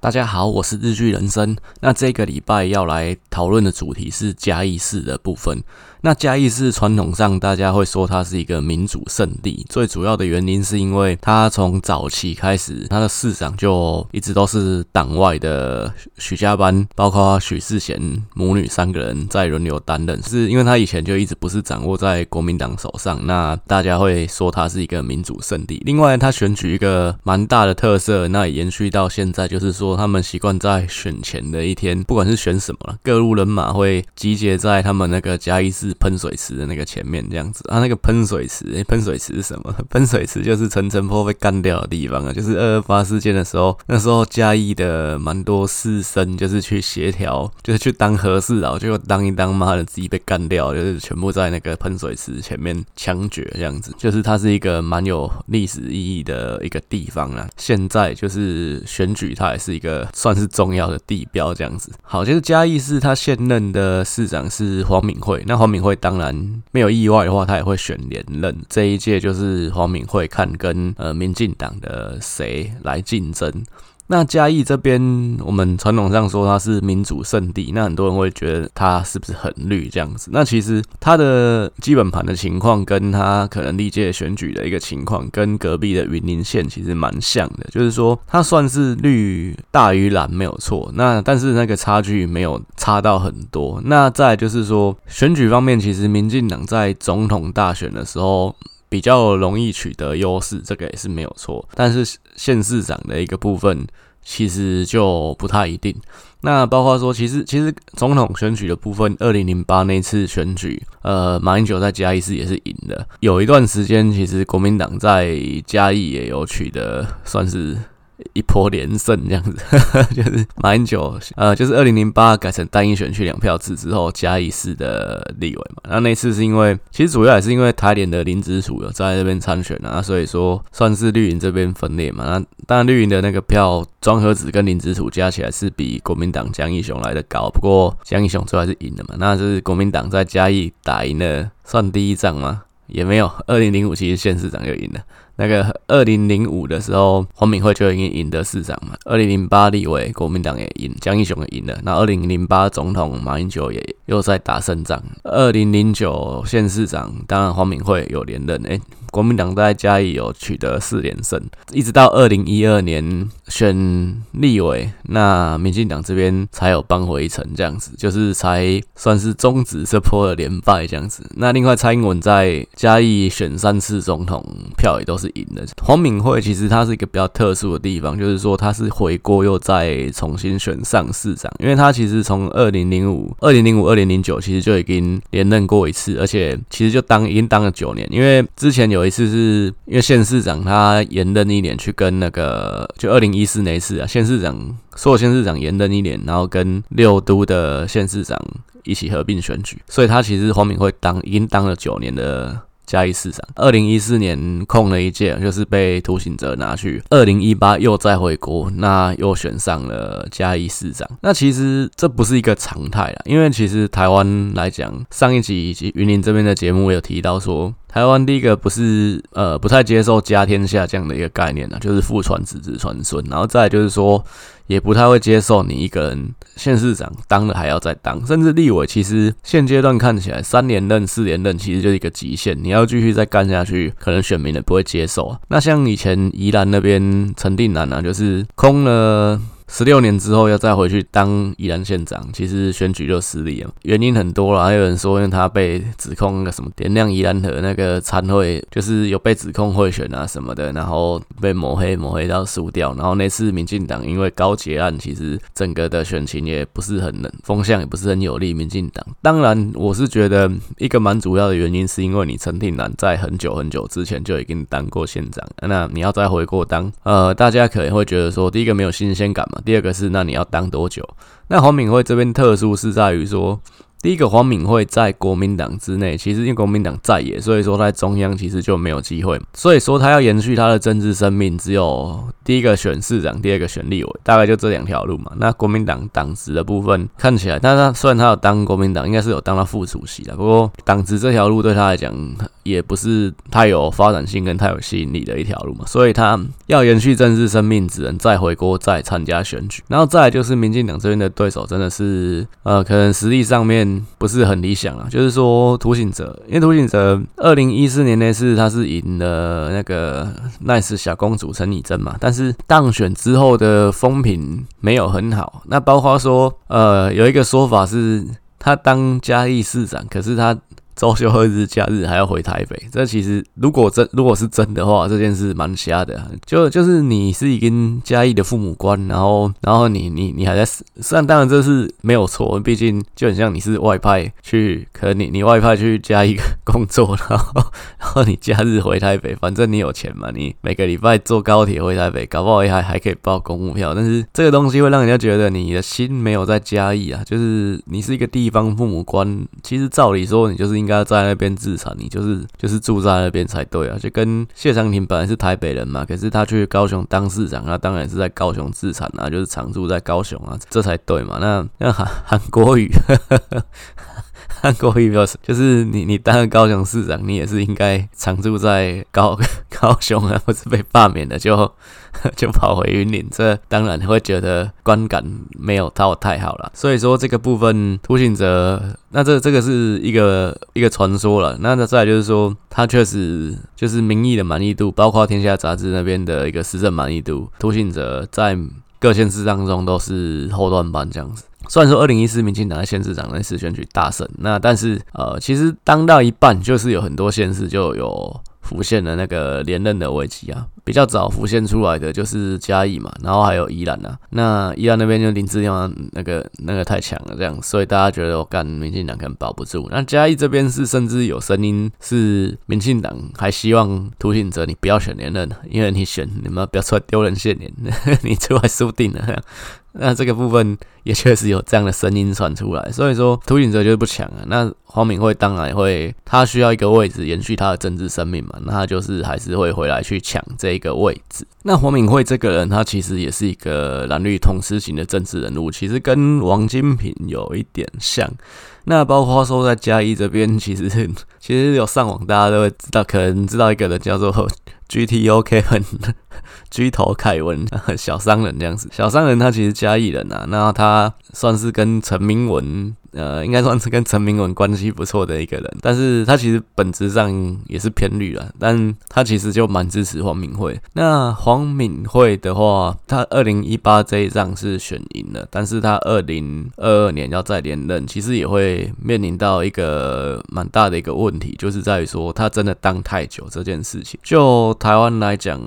大家好，我是日剧人生。那这个礼拜要来讨论的主题是嘉义市的部分。那嘉义市传统上大家会说它是一个民主圣地，最主要的原因是因为它从早期开始，它的市长就一直都是党外的许家班，包括许世贤母女三个人在轮流担任。是因为他以前就一直不是掌握在国民党手上，那大家会说它是一个民主圣地。另外，他选举一个蛮大的特色，那也延续到现在，就是说他们习惯在选前的一天，不管是选什么，各路人马会集结在他们那个嘉义市。喷水池的那个前面这样子啊，那个喷水池，喷水池是什么？喷水池就是陈澄波被干掉的地方啊，就是二二八事件的时候，那时候嘉义的蛮多士绅就是去协调，就是去当和事佬，结果当一当，妈的自己被干掉，就是全部在那个喷水池前面枪决这样子，就是它是一个蛮有历史意义的一个地方啊。现在就是选举，它也是一个算是重要的地标这样子。好，就是嘉义市他现任的市长是黄敏惠，那黄敏。会当然没有意外的话，他也会选连任。这一届就是黄敏慧看跟呃民进党的谁来竞争。那嘉义这边，我们传统上说它是民主圣地，那很多人会觉得它是不是很绿这样子？那其实它的基本盘的情况，跟它可能历届选举的一个情况，跟隔壁的云林县其实蛮像的，就是说它算是绿大于蓝没有错。那但是那个差距没有差到很多。那再就是说选举方面，其实民进党在总统大选的时候比较容易取得优势，这个也是没有错。但是县市长的一个部分，其实就不太一定。那包括说，其实其实总统选举的部分，二零零八那次选举，呃，马英九在嘉义市也是赢的。有一段时间，其实国民党在嘉义也有取得，算是。一波连胜这样子，就是马英九，呃，就是二零零八改成单一选区两票制之后，嘉义市的立委嘛。那那次是因为，其实主要也是因为台联的林子楚有在这边参选啊，所以说算是绿营这边分裂嘛。那当然绿营的那个票，庄和子跟林子楚加起来是比国民党江义雄来的高，不过江义雄最后还是赢了嘛。那就是国民党在嘉义打赢了，算第一仗吗？也没有，二零零五其实县市长就赢了。那个二零零五的时候，黄敏惠就已经赢得市长嘛。二零零八立委，国民党也赢，江义雄也赢了。那二零零八总统马英九也又在打胜仗。二零零九县市长，当然黄敏惠有连任。诶，国民党在嘉义有取得四连胜，一直到二零一二年选立委，那民进党这边才有扳回一城，这样子就是才算是终止这波的连败这样子。那另外蔡英文在嘉义选三次总统，票也都是。赢的黄敏惠其实他是一个比较特殊的地方，就是说他是回锅又再重新选上市长，因为他其实从二零零五、二零零五、二零零九其实就已经连任过一次，而且其实就当已经当了九年，因为之前有一次是因为县市长他延任一年去跟那个就二零一四那一次啊，县市长所有县市长延任一年，然后跟六都的县市长一起合并选举，所以他其实黄敏惠当已经当了九年的。嘉义市长，二零一四年空了一届，就是被涂行者拿去。二零一八又再回国，那又选上了嘉义市长。那其实这不是一个常态啦，因为其实台湾来讲，上一集以及云林这边的节目有提到说。台湾第一个不是呃不太接受家天下这样的一个概念呢，就是父传子子传孙，然后再就是说也不太会接受你一个人县市长当了还要再当，甚至立委其实现阶段看起来三连任四连任其实就是一个极限，你要继续再干下去，可能选民也不会接受啊。那像以前宜兰那边陈定南啊，就是空了。十六年之后要再回去当宜兰县长，其实选举就失利了。原因很多了，还有人说因为他被指控那个什么点亮宜兰河那个参会，就是有被指控贿选啊什么的，然后被抹黑抹黑到输掉。然后那次民进党因为高捷案，其实整个的选情也不是很冷，风向也不是很有利民进党。当然，我是觉得一个蛮主要的原因是因为你陈定南在很久很久之前就已经当过县长，那你要再回过当，呃，大家可能会觉得说，第一个没有新鲜感嘛。第二个是，那你要当多久？那黄敏慧这边特殊是在于说，第一个黄敏惠在国民党之内，其实因为国民党在野，所以说在中央其实就没有机会。所以说他要延续他的政治生命，只有第一个选市长，第二个选立委，大概就这两条路嘛。那国民党党职的部分看起来，但他虽然他有当国民党，应该是有当到副主席的，不过党职这条路对他来讲也不是太有发展性跟太有吸引力的一条路嘛。所以他要延续政治生命，只能再回锅再参加选举。然后再来就是民进党这边的对手，真的是呃，可能实力上面。不是很理想啊，就是说涂醒哲，因为涂醒哲二零一四年那次他是赢了那个奈斯小公主陈綺贞嘛，但是当选之后的风评没有很好。那包括说，呃，有一个说法是他当嘉义市长，可是他。周休二日、假日还要回台北，这其实如果真如果是真的话，这件事蛮瞎的。就就是你是已经嘉义的父母官，然后然后你你你还在，虽然当然这是没有错，毕竟就很像你是外派去，可能你你外派去嘉义工作，然后 然后你假日回台北，反正你有钱嘛，你每个礼拜坐高铁回台北，搞不好还还可以报公务票。但是这个东西会让人家觉得你的心没有在嘉义啊，就是你是一个地方父母官，其实照理说你就是应。应该在那边自产，你就是就是住在那边才对啊！就跟谢长廷本来是台北人嘛，可是他去高雄当市长，那当然是在高雄自产啊，就是常住在高雄啊，这才对嘛。那那韩韩国语，韩国瑜表示，就是你你当了高雄市长，你也是应该常住在高 高雄啊，不是被罢免了就。就跑回云林，这当然会觉得观感没有到太好了。所以说这个部分涂醒哲，那这这个是一个一个传说了。那再就是说，他确实就是民意的满意度，包括天下杂志那边的一个施政满意度，涂醒哲在各县市当中都是后段班这样子。虽然说二零一四民进党在县市长那次选举大胜，那但是呃，其实当到一半，就是有很多县市就有。浮现了那个连任的危机啊，比较早浮现出来的就是嘉义嘛，然后还有宜兰啊。那宜兰那边就林志亮那个那个太强了，这样，所以大家觉得我干民进党可能保不住。那嘉义这边是甚至有声音是民进党还希望涂醒哲你不要选连任，因为你选你们不要出来丢人现眼，你出来输定了。那这个部分也确实有这样的声音传出来，所以说涂醒哲就是不抢啊。那黄敏惠当然会，他需要一个位置延续他的政治生命嘛，那他就是还是会回来去抢这个位置。那黄敏惠这个人，他其实也是一个蓝绿同时型的政治人物，其实跟王金平有一点像。那包括说在嘉义这边，其实其实有上网，大家都会知道，可能知道一个人叫做 GTO Kevin。居头凯文，小商人这样子。小商人他其实嘉义人啊，那他算是跟陈明文，呃，应该算是跟陈明文关系不错的一个人。但是他其实本质上也是偏绿了，但他其实就蛮支持黄敏惠。那黄敏惠的话，他二零一八这一仗是选赢了，但是他二零二二年要再连任，其实也会面临到一个蛮大的一个问题，就是在于说他真的当太久这件事情。就台湾来讲，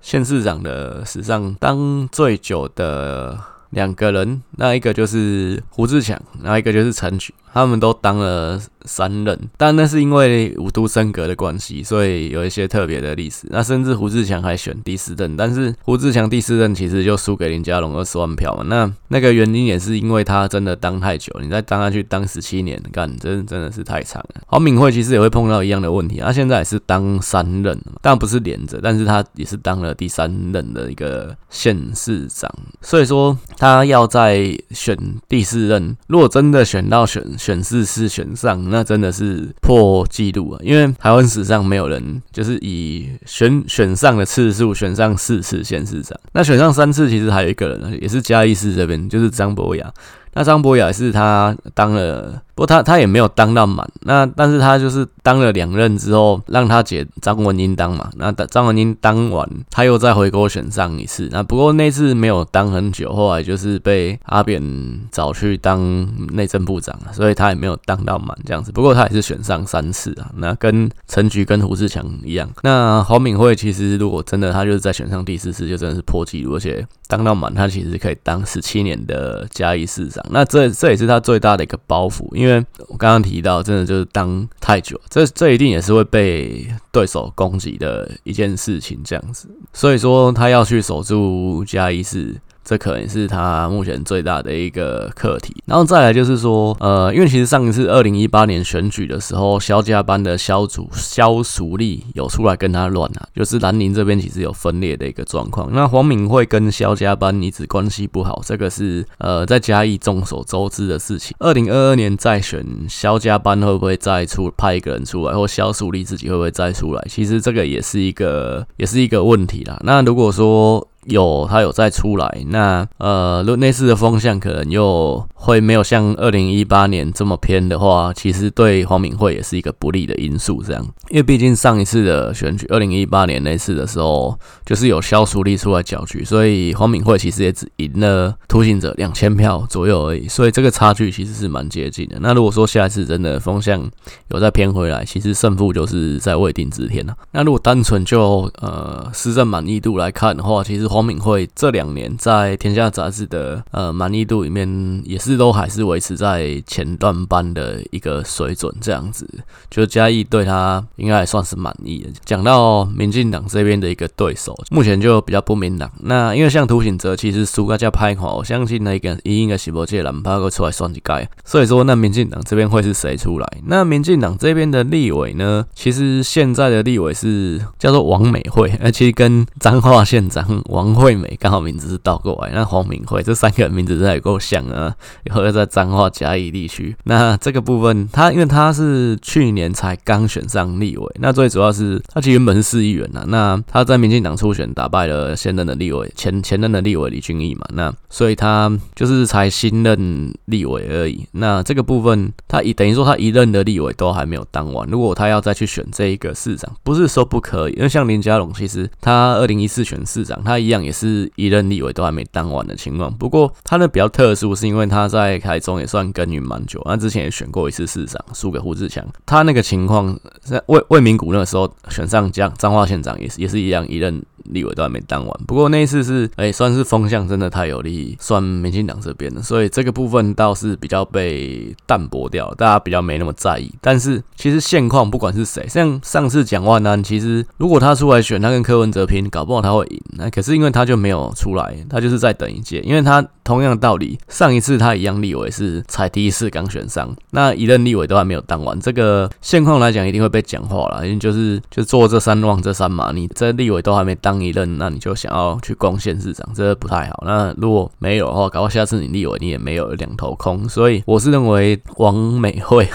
县市长的史上当最久的两个人，那一个就是胡志强，那一个就是陈菊。他们都当了三任，但那是因为五都升格的关系，所以有一些特别的历史。那甚至胡志强还选第四任，但是胡志强第四任其实就输给林佳龙二十万票嘛。那那个原因也是因为他真的当太久，你再当下去当十七年，干真真的是太长了。黄敏惠其实也会碰到一样的问题，他现在也是当三任，但不是连着，但是他也是当了第三任的一个县市长，所以说他要再选第四任，如果真的选到选。选四次选上，那真的是破纪录啊！因为台湾史上没有人就是以选选上的次数选上四次县市长，那选上三次其实还有一个人，也是嘉义市这边，就是张博雅。那张博雅是他当了。不过他他也没有当到满，那但是他就是当了两任之后，让他姐张文英当嘛。那张文英当完，他又再回锅选上一次。那不过那次没有当很久，后来就是被阿扁找去当内政部长，所以他也没有当到满这样子。不过他也是选上三次啊。那跟陈菊跟胡志强一样。那黄敏惠其实如果真的他就是再选上第四次，就真的是破纪录，而且当到满，他其实可以当十七年的嘉义市长。那这这也是他最大的一个包袱，因为我刚刚提到，真的就是当太久，这这一定也是会被对手攻击的一件事情，这样子。所以说他要去守住嘉义市，这可能是他目前最大的一个课题。然后再来就是说，呃，因为其实上一次二零一八年选举的时候，萧家班的萧主萧淑丽有出来跟他乱啊，就是蓝营这边其实有分裂的一个状况。那黄敏慧跟萧家班一直关系不好，这个是呃在嘉义众所周知的事情。二零二二年再选萧家班会不会再出派一个人出来，或萧淑丽自己会不会再出来？其实这个也是一个也是一个问题啦。那如果说，有他有再出来，那呃，类似的风向可能又会没有像二零一八年这么偏的话，其实对黄敏惠也是一个不利的因素。这样，因为毕竟上一次的选举，二零一八年那次的时候，就是有萧淑丽出来搅局，所以黄敏惠其实也只赢了图行者两千票左右而已，所以这个差距其实是蛮接近的。那如果说下一次真的风向有再偏回来，其实胜负就是在未定之天了。那如果单纯就呃施政满意度来看的话，其实。黄敏惠这两年在《天下杂志》的呃满意度里面，也是都还是维持在前段班的一个水准，这样子，就嘉义对他应该还算是满意的。讲到民进党这边的一个对手，目前就比较不明朗。那因为像涂醒哲，其实输个叫拍款，我相信那个一应该是无这个人，怕个出来算一盖。所以说，那民进党这边会是谁出来？那民进党这边的立委呢？其实现在的立委是叫做王美惠，而且跟彰化县长王。黄惠美刚好名字是倒过来，那黄敏惠这三个人名字真的也够像啊！以后又在彰化嘉义地区，那这个部分他因为他是去年才刚选上立委，那最主要是他其实原本是市议员呐，那他在民进党初选打败了现任的立委前前任的立委李俊毅嘛，那所以他就是才新任立委而已。那这个部分他一等于说他一任的立委都还没有当完，如果他要再去选这一个市长，不是说不可以，因为像林佳龙其实他二零一四选市长，他一样。也是一任立委都还没当完的情况，不过他的比较特殊，是因为他在台中也算耕耘蛮久，那之前也选过一次市长，输给胡志强。他那个情况在魏魏明谷那个时候选上将彰化县长，也是也是一样一任。立委都还没当完，不过那一次是哎、算是风向真的太有利，算民进党这边的，所以这个部分倒是比较被淡薄掉，大家比较没那么在意。但是其实现况不管是谁，像上次蒋万安，其实如果他出来选，他跟柯文哲拼，搞不好他会赢。那可是因为他就没有出来，他就是在等一届，因为他同样道理，上一次他一样立委是才第一次刚选上，那一任立委都还没有当完，这个现况来讲一定会被讲话了，因为就是就做这三望这三马，你这立委都还没当。一任，那你就想要去攻县市长，这不太好。那如果没有的话，搞到下次你立委你也没有两头空。所以我是认为王美惠，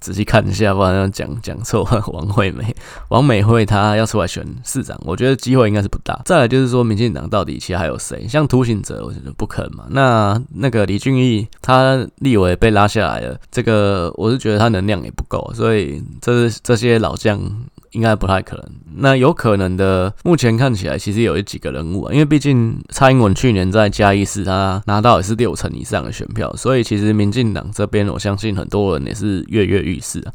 仔细看一下，不然要讲讲错。王惠美、王美惠，她要出来选市长，我觉得机会应该是不大。再来就是说，民进党到底其实还有谁？像涂行者，我觉得不可能嘛。那那个李俊毅，他立委被拉下来了，这个我是觉得他能量也不够，所以这这些老将。应该不太可能。那有可能的，目前看起来其实有几个人物啊，因为毕竟蔡英文去年在嘉义市他拿到也是六成以上的选票，所以其实民进党这边我相信很多人也是跃跃欲试啊。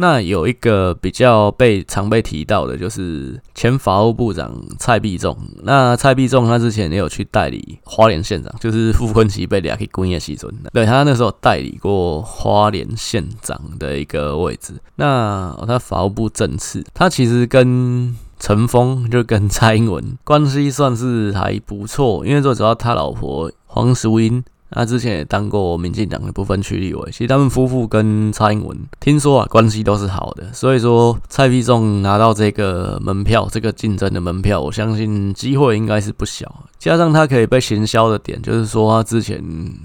那有一个比较被常被提到的，就是前法务部长蔡必仲。那蔡必仲他之前也有去代理花莲县长，就是傅昆萁被抓去关的时阵，对，他那时候代理过花莲县长的一个位置。那他法务部政次，他其实跟陈峰就跟蔡英文关系算是还不错，因为最主要他老婆黄淑英。他之前也当过民进党的不分区立委，其实他们夫妇跟蔡英文听说啊关系都是好的，所以说蔡必仲拿到这个门票，这个竞争的门票，我相信机会应该是不小。加上他可以被行销的点，就是说他之前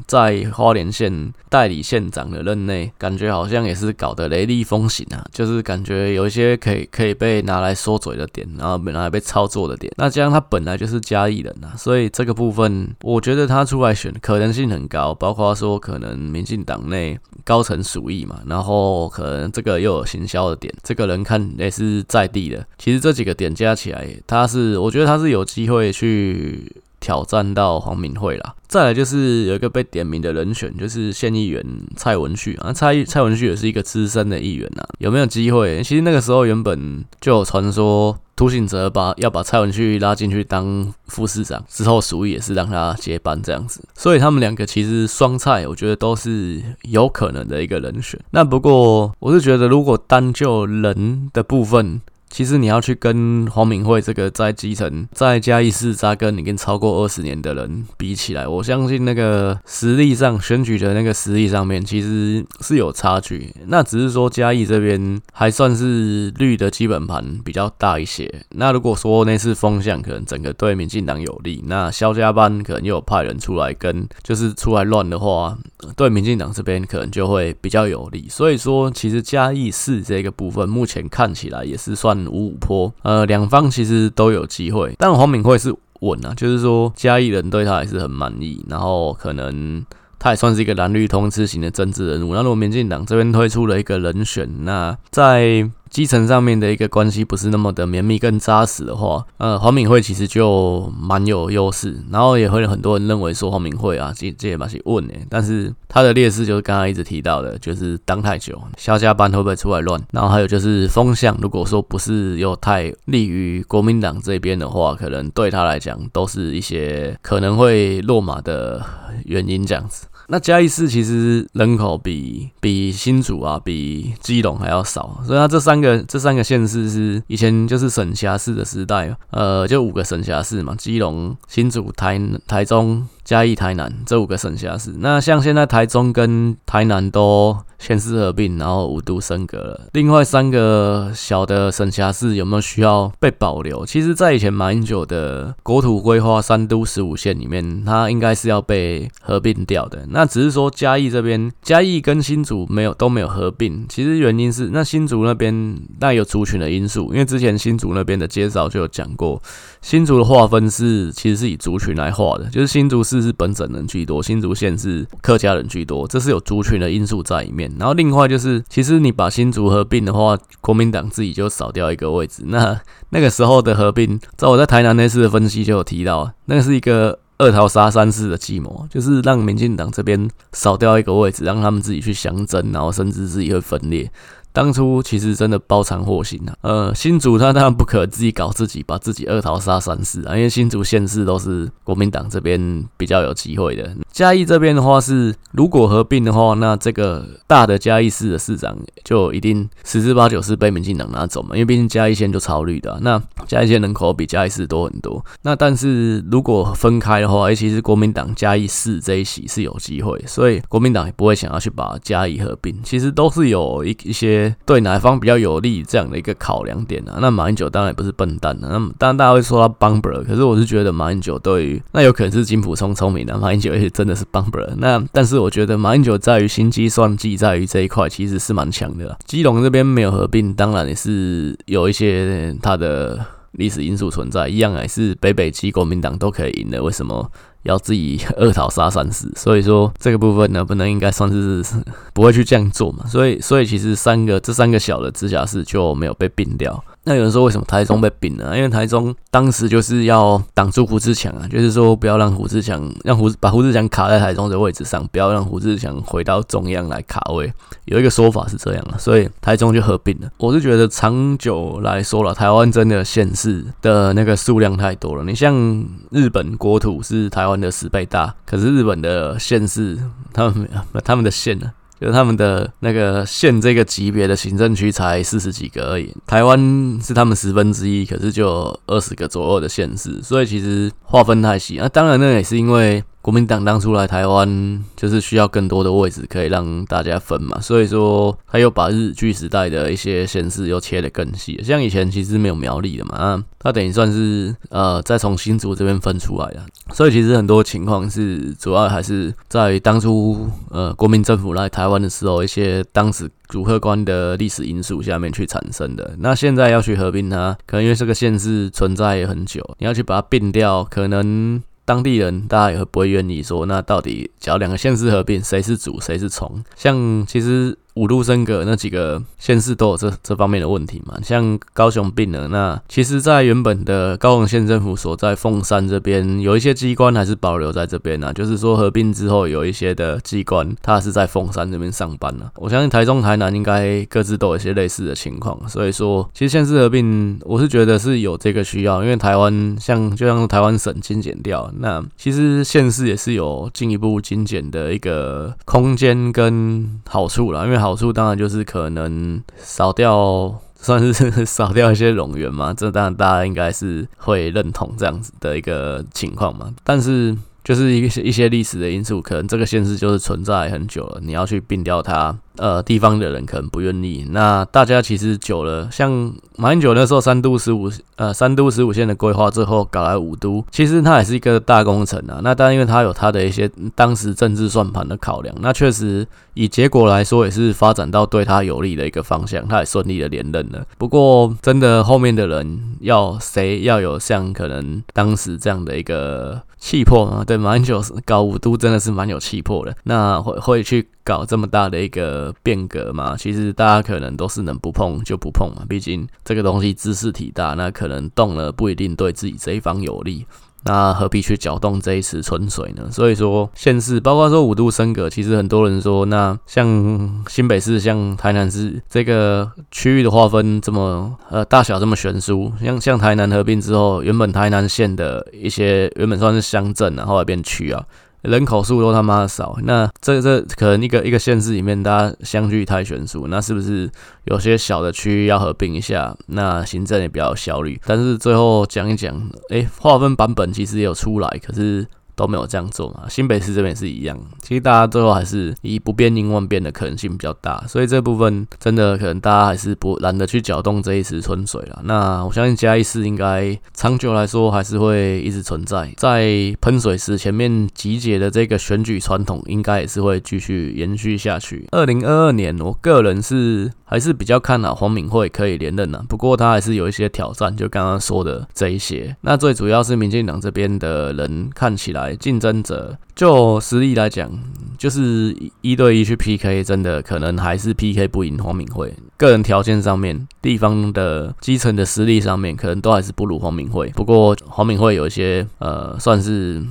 在花莲县代理县长的任内，感觉好像也是搞得雷厉风行啊，就是感觉有一些可以可以被拿来说嘴的点，然后本来被操作的点。那加上他本来就是嘉义人啊，所以这个部分我觉得他出来选可能性很高，包括说可能民进党内高层鼠疫嘛，然后可能这个又有行销的点，这个人看也是在地的。其实这几个点加起来，他是我觉得他是有机会去。挑战到黄敏惠啦，再来就是有一个被点名的人选，就是县议员蔡文旭啊，蔡蔡文旭也是一个资深的议员呐，有没有机会？其实那个时候原本就有传说涂行者把要把蔡文旭拉进去当副市长，之后属意也是让他接班这样子，所以他们两个其实双蔡，我觉得都是有可能的一个人选。那不过我是觉得，如果单就人的部分。其实你要去跟黄敏惠这个在基层在嘉义市扎根已经超过二十年的人比起来，我相信那个实力上选举的那个实力上面其实是有差距。那只是说嘉义这边还算是绿的基本盘比较大一些。那如果说那次风向可能整个对民进党有利，那萧家班可能又有派人出来跟就是出来乱的话，对民进党这边可能就会比较有利。所以说，其实嘉义市这个部分目前看起来也是算五五坡，呃，两方其实都有机会。但黄敏慧是稳啊，就是说嘉义人对他还是很满意，然后可能他也算是一个蓝绿通吃型的政治人物。那如果民进党这边推出了一个人选，那在基层上面的一个关系不是那么的绵密跟扎实的话，呃，黄敏惠其实就蛮有优势，然后也会有很多人认为说黄敏惠啊，这这也蛮是问诶，但是他的劣势就是刚刚一直提到的，就是当太久，萧家班会不会出来乱？然后还有就是风向，如果说不是又太利于国民党这边的话，可能对他来讲都是一些可能会落马的原因这样子。那嘉义市其实人口比比新竹啊，比基隆还要少，所以它这三个这三个县市是以前就是省辖市的时代，呃，就五个省辖市嘛，基隆、新竹、台台中。嘉义、台南这五个省辖市，那像现在台中跟台南都县市合并，然后五都升格了。另外三个小的省辖市有没有需要被保留？其实，在以前马英九的国土规划三都十五县里面，它应该是要被合并掉的。那只是说嘉义这边，嘉义跟新竹没有都没有合并。其实原因是那新竹那边那有族群的因素，因为之前新竹那边的介绍就有讲过，新竹的划分是其实是以族群来划的，就是新竹是。是本省人居多，新竹县是客家人居多，这是有族群的因素在里面。然后另外就是，其实你把新竹合并的话，国民党自己就少掉一个位置。那那个时候的合并，在我在台南那次的分析就有提到，那是一个二桃杀山式的计谋，就是让民进党这边少掉一个位置，让他们自己去相争，然后甚至自己会分裂。当初其实真的包藏祸心啊，呃，新竹他当然不可自己搞自己，把自己二桃杀三士啊，因为新竹县市都是国民党这边比较有机会的。嘉义这边的话是，如果合并的话，那这个大的嘉义市的市长就一定十之八九是被民进党拿走嘛，因为毕竟嘉义县就超绿的，那嘉义县人口比嘉义市多很多。那但是如果分开的话，尤其实国民党嘉义市这一席是有机会，所以国民党也不会想要去把嘉义合并，其实都是有一一些。对哪方比较有利这样的一个考量点啊？那马英九当然也不是笨蛋啊。那么当然大家会说他 bumper，可是我是觉得马英九对于那有可能是金溥聪聪明啊，马英九也是真真的是 bumper。那但是我觉得马英九在于心机算计，在于这一块其实是蛮强的啦。基隆这边没有合并，当然也是有一些他的历史因素存在，一样还是北北基国民党都可以赢的。为什么？要自己二讨杀三死，所以说这个部分呢，不能应该算是不会去这样做嘛，所以所以其实三个这三个小的直辖市就没有被并掉。那有人说为什么台中被并呢？因为台中当时就是要挡住胡志强啊，就是说不要让胡志强让胡把胡志强卡在台中的位置上，不要让胡志强回到中央来卡位。有一个说法是这样啊，所以台中就合并了。我是觉得长久来说了，台湾真的县市的那个数量太多了。你像日本国土是台湾的十倍大，可是日本的县市，他们他们的县呢？就他们的那个县这个级别的行政区才四十几个而已，台湾是他们十分之一，可是就二十个左右的县市，所以其实划分太细。那当然，那也是因为。国民党当初来台湾，就是需要更多的位置可以让大家分嘛，所以说他又把日据时代的一些县市又切得更细，像以前其实没有苗栗的嘛，啊，他等于算是呃再从新竹这边分出来的，所以其实很多情况是主要还是在当初呃国民政府来台湾的时候，一些当时主客观的历史因素下面去产生的。那现在要去合并它，可能因为这个县市存在也很久，你要去把它并掉，可能。当地人大家也会不会愿意说，那到底只要两个县市合并，谁是主，谁是从？像其实。五路升格那几个县市都有这这方面的问题嘛，像高雄并了，那其实，在原本的高雄县政府所在凤山这边，有一些机关还是保留在这边啊，就是说合并之后，有一些的机关，它是在凤山这边上班了。我相信台中、台南应该各自都有一些类似的情况，所以说，其实县市合并，我是觉得是有这个需要，因为台湾像就像台湾省精简掉，那其实县市也是有进一步精简的一个空间跟好处啦，因为。好处当然就是可能少掉算是 少掉一些冗员嘛，这当然大家应该是会认同这样子的一个情况嘛。但是就是一些一些历史的因素，可能这个县市就是存在很久了，你要去并掉它。呃，地方的人可能不愿意。那大家其实久了，像马英九那时候三都十五呃三都十五线的规划，最后搞来五都，其实它也是一个大工程啊。那当然，因为它有它的一些当时政治算盘的考量，那确实以结果来说，也是发展到对他有利的一个方向，他也顺利的连任了。不过，真的后面的人要谁要有像可能当时这样的一个气魄啊？对，马英九搞五都真的是蛮有气魄的。那会会去。搞这么大的一个变革嘛，其实大家可能都是能不碰就不碰嘛，毕竟这个东西知识体大，那可能动了不一定对自己这一方有利，那何必去搅动这一池春水呢？所以说，县市包括说五度升格，其实很多人说，那像新北市、像台南市这个区域的划分这么呃大小这么悬殊，像像台南合并之后，原本台南县的一些原本算是乡镇然，后来变区啊。人口数都他妈的少，那这这可能一个一个县市里面大家相距太悬殊，那是不是有些小的区域要合并一下？那行政也比较有效率。但是最后讲一讲，诶，划分版本其实也有出来，可是。都没有这样做嘛，新北市这边也是一样。其实大家最后还是以不变应万变的可能性比较大，所以这部分真的可能大家还是不懒得去搅动这一池春水了。那我相信嘉义市应该长久来说还是会一直存在，在喷水池前面集结的这个选举传统，应该也是会继续延续下去。二零二二年，我个人是还是比较看好黄敏惠可以连任的，不过他还是有一些挑战，就刚刚说的这一些。那最主要是民进党这边的人看起来。竞争者就实力来讲，就是一对一去 PK，真的可能还是 PK 不赢黄敏慧。个人条件上面，地方的基层的实力上面，可能都还是不如黄敏慧。不过黄敏慧有一些呃，算是。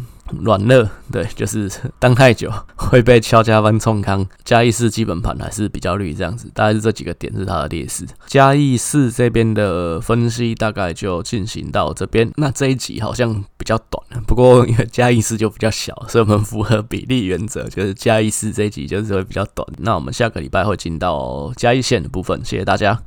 软热，对，就是 当太久会被敲加班冲康。嘉义市基本盘还是比较绿，这样子，大概是这几个点是它的劣势。嘉义市这边的分析大概就进行到这边。那这一集好像比较短，不过因为嘉义市就比较小，所以我们符合比例原则，就是嘉义市这一集就是会比较短。那我们下个礼拜会进到嘉义县的部分，谢谢大家。